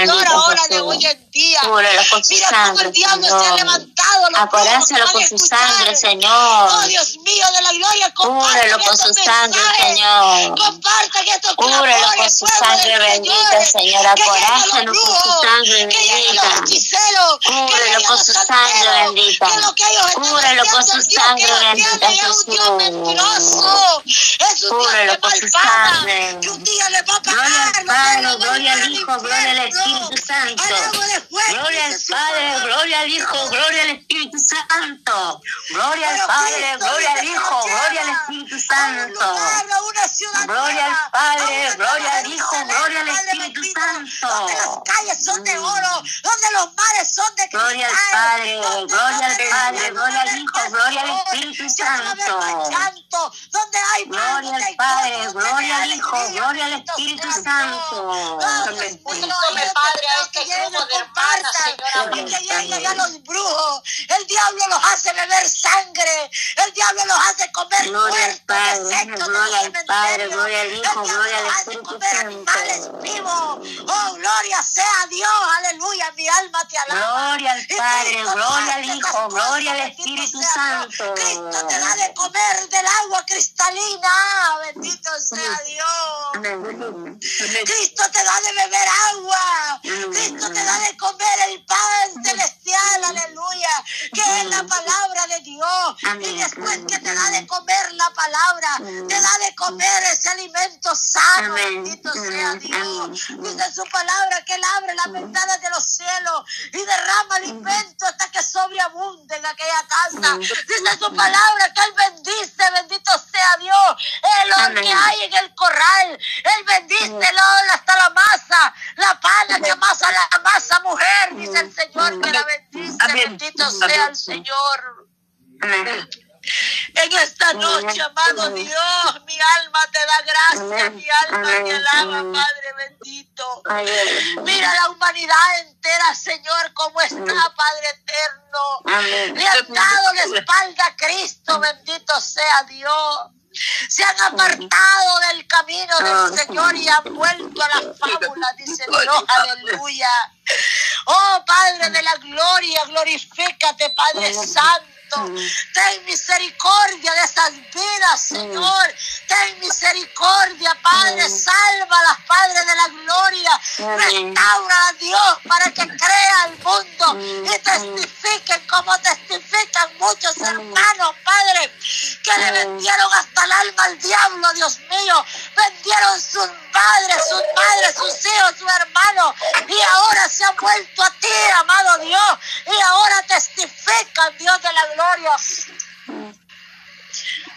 Señor, ahora de hoy en día? Cúbrelo con su Mira sangre, el diablo se ha Señor. levantado. Acorázalo con su sangre, Señor. Oh, Dios mío de la gloria, Cúbrelo con su sangre. Señor. Compartan estos Cúbrelo con su sangre bendita, Señor. Acorázalo con su sangre bendita. Cúbrelo con su sangre bendita. Cúbrelo con su sangre bendita, Jesús. Cúbrelo con su sangre. Gloria al Padre, gloria al Hijo, gloria al Espíritu Santo. Gloria al Padre, gloria al Hijo, gloria al Espíritu Santo. Gloria al Padre, Cristo gloria al Hijo, gloria al Espíritu a un Santo. lugar, a una ciudad Gloria al Padre, a una gloria al Hijo, gloria al Espíritu bendito, Santo. Donde las calles son de oro, donde los mares son de cristal. Gloria al Padre, gloria al Padre, gloria al Hijo, gloria al Espíritu Santo. donde hay Gloria al Padre, gloria al Hijo, gloria al Espíritu Santo. Ayúdate, Padre, a este grupo de Señor, y que lleguen a los brujos. El diablo los hace beber sangre, el diablo los hace comer muertos, de cementerios. gloria al El Hijo, diablo gloria al los hace Espíritu comer Santo. animales vivos. Oh, gloria sea Dios, aleluya, mi alma te alaba. Gloria al Padre, Cristo gloria al Hijo, gloria al Espíritu. Santo. Cristo te da de comer del agua cristalina, bendito sea Dios. Cristo te da de beber agua. Cristo te da de comer el pan celestial, aleluya, que es la palabra de Dios. Y después que te da de comer la palabra, te da de comer ese alimento sano, bendito sea. Dios. Dice su palabra que Él abre las ventanas de los cielos y derrama alimento hasta que sobreabunde en aquella casa. Dice su palabra que Él bendice, bendito sea Dios, el que hay en el corral. Él bendice el hasta la masa, la pana que amasa la masa mujer. Dice el Señor que la bendice, bendito sea el Señor. En esta noche, amado Dios, mi alma te da gracias, mi alma te alaba, Padre bendito. Mira la humanidad entera, Señor, como está, Padre eterno. Le han dado la espalda a Cristo, bendito sea Dios se han apartado del camino del Señor y han vuelto a las fábulas, dice Dios, aleluya. Oh Padre de la gloria, glorifícate, Padre Santo. Ten misericordia de esas vidas, Señor. Ten misericordia, Padre. Salva a las Padres de la gloria. Restaura a Dios para que crea el mundo y testifiquen como testifican muchos hermanos, Padre, que le vendieron hasta el alma al diablo, Dios mío. Vendieron sus padres, sus madres, sus hijos, sus hermanos. Y ahora se han vuelto a ti, amado Dios. Y ahora testifican, Dios de la gloria.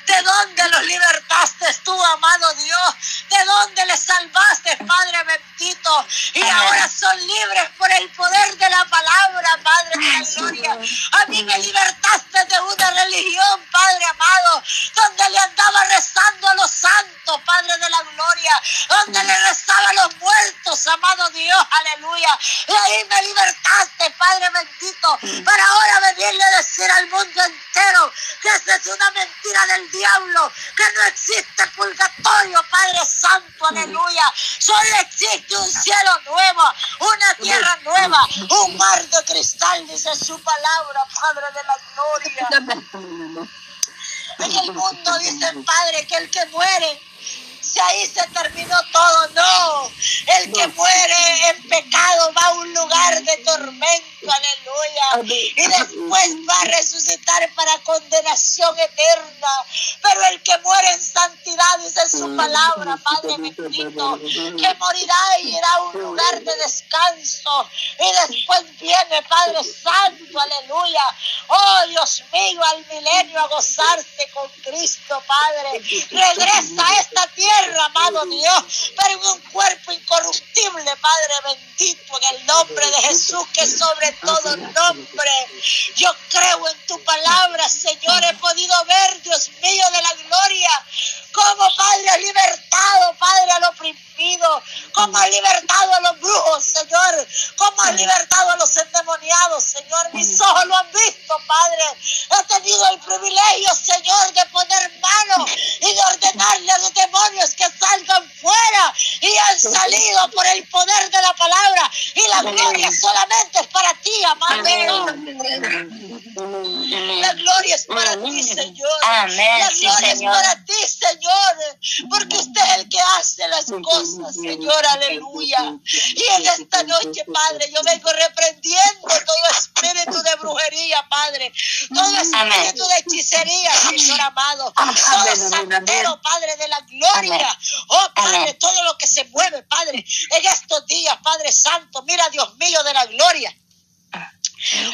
¿De dónde los libertaste tú, amado Dios? ¿De dónde les salvaste, Padre bendito? Y ahora son libres por el poder de la palabra, Padre de la gloria. A mí me libertaste de una religión, Padre amado, donde le andaba rezando a los santos, Padre de la gloria, donde le rezaba a los muertos, amado Dios, aleluya. Y ahí me libertaste, Padre bendito, para ahora venirle a decir al mundo entero que esa es una mentira del diablo, que no existe purgatorio, Padre Santo, aleluya. Solo existe un cielo nuevo, una tierra nueva, un mar de cristal, dice su palabra, Padre de la gloria. En el mundo dicen, Padre, que el que muere si ahí se terminó todo, no. El que muere en pecado va a un lugar de tormento, aleluya. Y después va a resucitar para condenación eterna. Pero el que muere en santidad, dice su palabra, Padre bendito, que morirá y irá a un lugar de descanso. Y después viene, Padre Santo, aleluya. Oh Dios mío, al milenio a gozarse con Cristo, Padre. Regresa a esta tierra amado Dios, pero en un cuerpo incorruptible, Padre bendito, en el nombre de Jesús, que sobre todo nombre. Yo creo en tu palabra, Señor, he podido ver, Dios mío, de la gloria, como Padre ha libertado, Padre, al oprimido, como ha libertado a los brujos, Señor, como ha libertado a los endemoniados, Señor. Mis ojos lo han visto, Padre. He tenido el privilegio, Señor, de poner mano y de ordenarle a los demonios que salgan fuera y han salido por el poder de la palabra. Y la gloria solamente es para ti, amado. La gloria es para ti, Señor. La gloria es para ti, Señor. Porque usted es el que hace las cosas, Señor. Aleluya. Y en esta noche, Padre, yo vengo reprendiendo todo espíritu de brujería, Padre. Todo espíritu de hechicería, Señor amado. Todo santero, Padre de la gloria. Oh, Padre, todo lo que se mueve, Padre, en estos días, Padre Santo. Mira, Dios mío de la gloria.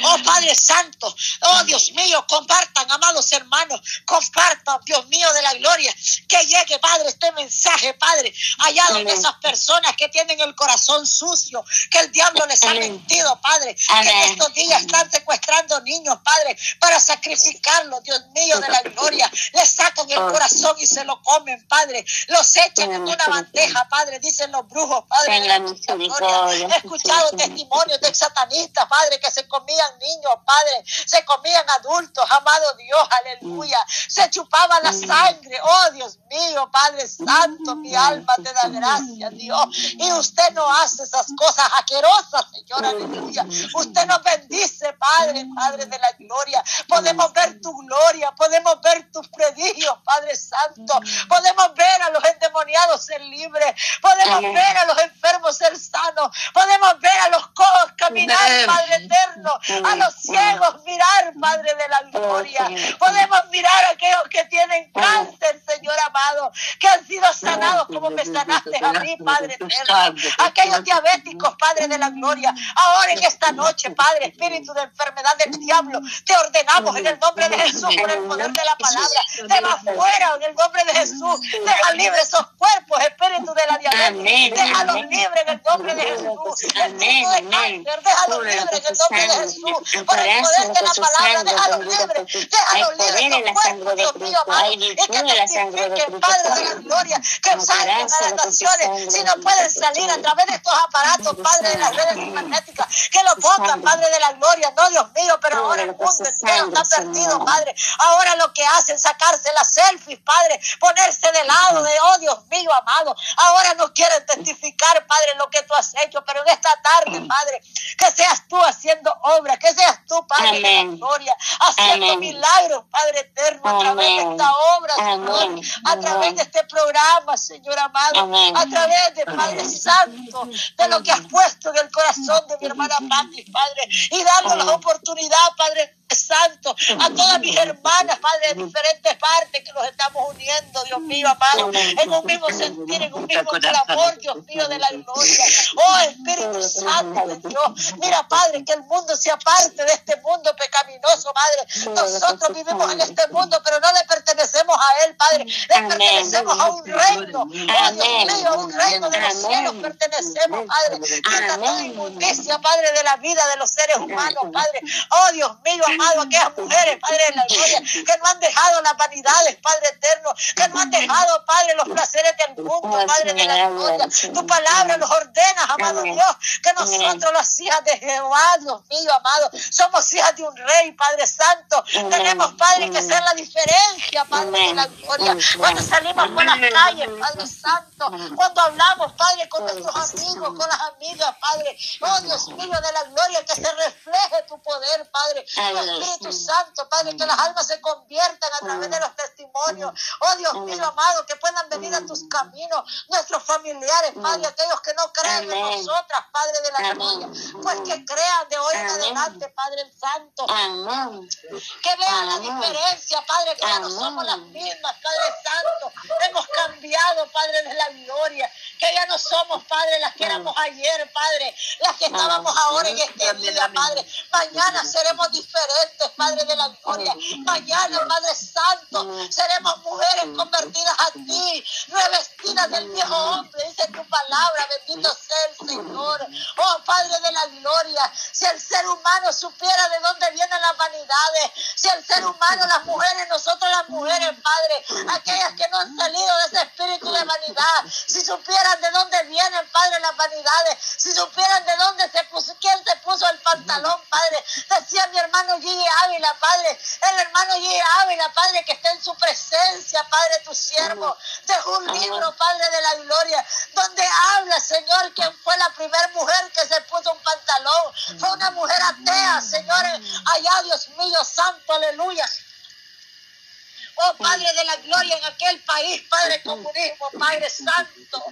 Oh Padre Santo, oh Dios mío, compartan, amados hermanos, compartan, Dios mío de la gloria, que llegue, Padre, este mensaje, Padre, allá donde esas personas que tienen el corazón sucio, que el diablo les ha mentido, Padre, que en estos días están secuestrando niños, Padre, para sacrificarlos, Dios mío de la gloria, les sacan el corazón y se lo comen, Padre, los echan en una bandeja, Padre, dicen los brujos, Padre, he escuchado testimonios de satanistas, Padre, que se comían niños, Padre, se comían adultos, amado Dios, aleluya. Se chupaba la sangre, oh Dios mío, Padre Santo, mi alma te da gracias, Dios. Y usted no hace esas cosas asquerosas, Señor, aleluya. Usted nos bendice, Padre, Padre de la gloria. Podemos ver tu gloria, podemos ver tus predigios, Padre Santo. Podemos ver a los endemoniados ser libres, podemos ver a los enfermos ser sanos, podemos ver a los cojos caminar, Padre eterno a los ciegos mirar, Padre de la gloria. Podemos mirar a aquellos que tienen cáncer, Señor amado que han sido sanados como me sanaste a mí, Padre eterno. Aquellos diabéticos, Padre de la gloria, ahora en esta noche, Padre, espíritu de enfermedad del diablo, te ordenamos en el nombre de Jesús, por el poder de la palabra, te va fuera en el nombre de Jesús, deja libre esos cuerpos, espíritu de la diabetes, déjalos libres en el nombre de Jesús, espíritu de cáncer, déjalos libres en el nombre de Jesús, por el poder de la palabra, déjalos libres, déjalos libres esos cuerpos, Dios mío, amado, y que testifiquen, Padre de la gloria, que salgan a las naciones, si no pueden salir a través de estos aparatos, Padre de las redes magnéticas, que lo pongan, Padre de la gloria, no Dios mío, pero ahora el mundo entero está perdido, Padre, ahora lo que hacen, sacarse las selfies, Padre, ponerse de lado de, oh Dios mío, amado, ahora no quieren testificar, Padre, lo que tú has hecho, pero en esta tarde, Padre, que seas tú haciendo obra, que seas tú, Padre de la gloria, haciendo milagros, Padre eterno, a través de esta obra, Señor, a través de este programa, Señor amado, a través de Padre Santo, de lo que has puesto en el corazón de mi hermana Patti, Padre, y dando la oportunidad, Padre Santo, a todas mis hermanas, Padre, de diferentes partes que nos estamos uniendo, Dios mío, amado, en un mismo sentir, en un mismo clamor, Dios mío, de la gloria. Oh, Espíritu Santo de Dios, mira, Padre, que el mundo sea parte de este mundo pecaminoso, Padre. Nosotros vivimos en este mundo, pero no le pertenecemos a Él, Padre. Le pertenecemos a un reino, oh Dios mío, a un reino de los cielos pertenecemos, Padre. Quita toda inmundicia, Padre, de la vida de los seres humanos, Padre. Oh Dios mío, amado, aquellas mujeres, Padre de la gloria, que no han dejado las vanidades, Padre eterno, que no han dejado, Padre, los placeres del mundo, Padre de la gloria. Tu palabra nos ordena, amado Dios, que nosotros, las hijas de Jehová, Dios mío, amado, somos hijas de un rey, Padre Santo. Tenemos, Padre, que ser la diferencia, Padre de la gloria. Cuando salimos por las calles, Padre Santo, cuando hablamos, Padre, con nuestros amigos, con las amigas, Padre, oh Dios mío de la gloria, que se refleje tu poder, Padre. Espíritu Santo, Padre, que las almas se conviertan a través de los testimonios. Oh Dios mío, amado, que puedan venir a tus caminos nuestros familiares, Padre, aquellos que no creen en nosotras, Padre de la gloria, pues que crean de hoy en adelante, Padre Santo. Que vean la diferencia, Padre, que ya no somos las mismas, Padre Santo. Hemos cambiado, Padre de la gloria, que ya no somos, Padre, las que éramos ayer, Padre, las que estábamos ahora en este día, Padre. Mañana seremos diferentes, Padre de la gloria. Mañana, Padre Santo, seremos mujeres convertidas a ti, revestidas del viejo hombre, dice tu palabra, bendito sea el Señor. Oh, Padre de la gloria, si el ser humano supiera de dónde vienen las vanidades, si el ser humano, las mujeres, nosotros las mujeres, Padre, aquellas que no han salido de ese espíritu de vanidad, si supieran de dónde vienen, Padre, las vanidades, si supieran de dónde se puso, quién se puso el pantalón, Padre, decía mi hermano Gigi Ávila, Padre, el hermano Gigi Ávila, Padre, que está en su presencia, Padre, tu siervo, dejó un libro, Padre de la gloria, donde habla, Señor, quién fue la primera mujer que se puso un pantalón, fue una mujer atea, Señor, allá, Dios mío, santo, aleluya. Oh Padre de la gloria en aquel país, Padre comunismo, Padre Santo.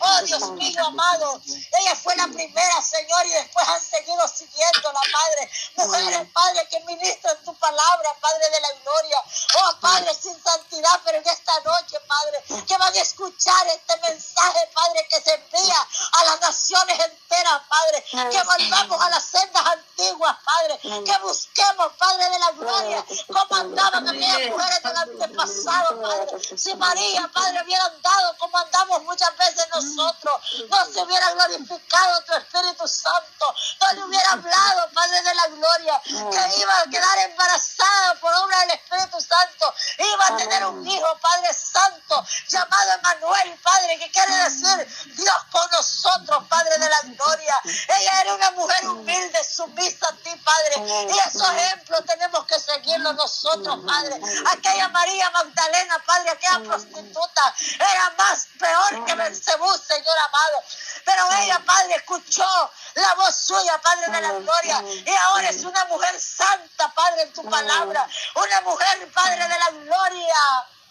Oh Dios mío amado. Ella fue la primera, Señor, y después han seguido siguiendo la Padre. Mujeres, Padre, que ministran tu palabra, Padre de la gloria. Oh Padre, sin santidad, pero en esta noche, Padre, que van a escuchar este mensaje, Padre, que se envía a las naciones enteras, Padre. Que volvamos a las sendas antiguas, Padre. Que busquemos, Padre de la gloria, cómo andaban aquellas mujeres de la antepasado, Padre. Si María, Padre, hubiera andado como andamos muchas veces nosotros, no se hubiera glorificado tu Espíritu Santo, no le hubiera hablado, Padre de la gloria, que iba a quedar embarazada por obra del Espíritu Santo, iba a tener un hijo, Padre Santo, llamado Emanuel, Padre, que quiere decir Dios con nosotros, Padre de la gloria. Ella era una mujer humilde, sumisa a ti, Padre, y esos ejemplos tenemos que seguirlos nosotros, Padre. Aquella María Magdalena, Padre, aquella prostituta, era más peor que Belcebú, Señor amado. Pero ella, Padre, escuchó la voz suya, Padre de la gloria, y ahora es una mujer santa, Padre, en tu palabra. Una mujer, Padre de la gloria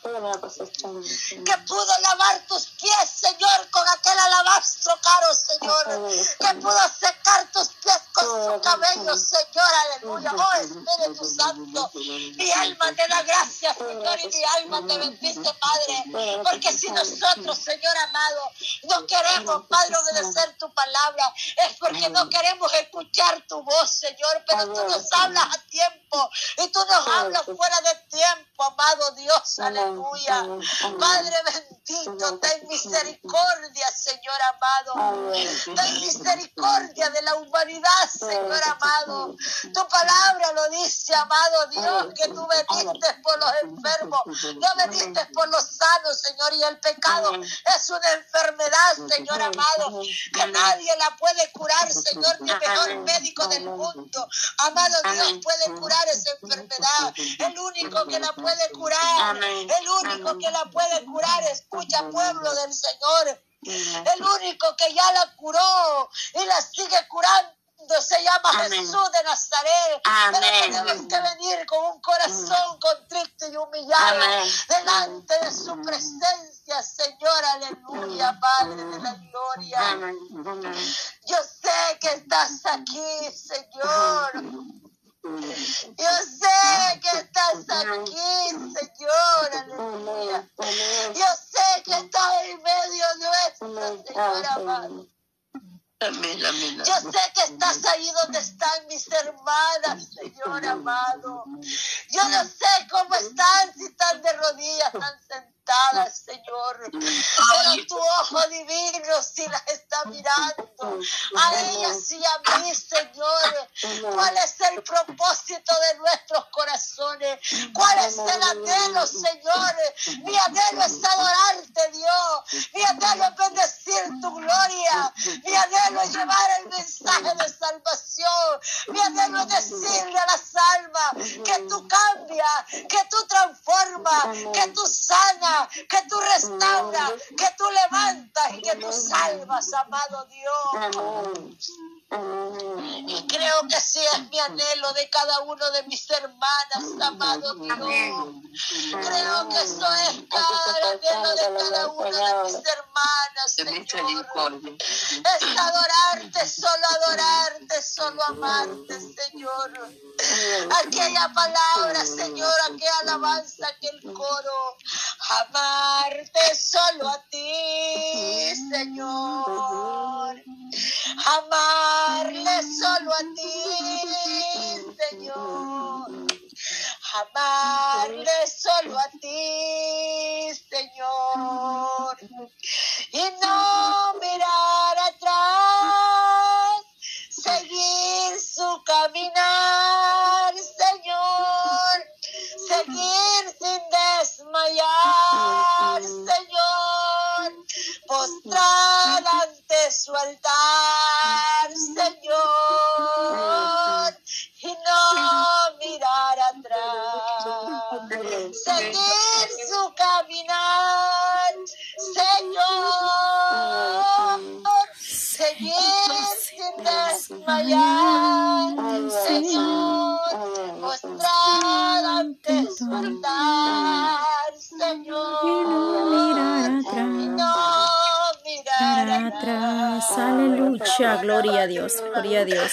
que pudo lavar tus pies, Señor, con aquel alabastro caro, Señor, que pudo secar tus pies con su cabello, Señor, aleluya. Oh Espíritu Santo, mi alma te da gracias, Señor, y mi alma te bendice, Padre, porque si nosotros, Señor amado, no queremos, Padre, obedecer tu palabra, es porque no queremos escuchar tu voz, Señor, pero tú nos hablas a tiempo y tú nos hablas fuera de tiempo, amado Dios, aleluya. Padre bendito, ten misericordia, Señor amado. Ten misericordia de la humanidad, Señor amado. Tu palabra lo dice, amado Dios, que tú veniste por los enfermos, no veniste por los sanos, Señor, y el pecado es una enfermedad, Señor amado, que nadie la puede curar, Señor, ni el mejor médico del mundo. Amado Dios puede curar esa enfermedad. El único que la puede curar, el único que la puede curar, escucha pueblo del Señor. El único que ya la curó y la sigue curando se llama Jesús de Nazaret. Pero tenemos que venir con un corazón contrito y humillado delante de su presencia, Señor. Aleluya, Padre de la gloria. Yo sé que estás aquí, Señor. Yo sé que estás aquí, Señor, aleluya. Yo sé que estás en medio nuestro, Señor amado. Yo sé que estás ahí donde están mis hermanas, Señor amado. Yo no sé cómo están, si están de rodillas, están sentadas, Señor. Pero tu ojo divino sí las está mirando. A ellas y a mí, Señor. ¿Cuál es el propósito de nuestros corazones? ¿Cuál es el anhelo, Señor? Mi anhelo es adorarte, Dios. Mi anhelo es bendecir tu gloria. Mi anhelo es llevar el mensaje de salvación. Mi anhelo es decirle a las almas que tú cambias, que tú transformas, que tú sanas, que tú restauras, que tú levantas y que tú salvas, amado Dios. Y creo que sí es mi anhelo de cada uno de mis hermanas, amado Dios. Creo que eso es cada anhelo de cada una de mis hermanas, Señor. Es adorarte, solo adorarte, solo amarte, Señor. Aquella palabra, Señor, aquella alabanza, aquel coro. Amarte solo a ti, Señor. Amarle solo a ti, Señor. Amarle solo a ti, Señor. Y no mirar atrás, seguir su caminar, Señor. Seguir sin desmayar, Señor. Postrar ante su altar, Señor. Y no mirar atrás. Seguir su caminar, Señor. Seguir sin desmayar, Señor. Mostrar ante su altar, Señor. Y no mirar atrás. Mirar atrás. Aleluya. Gloria a Dios. Gloria a Dios.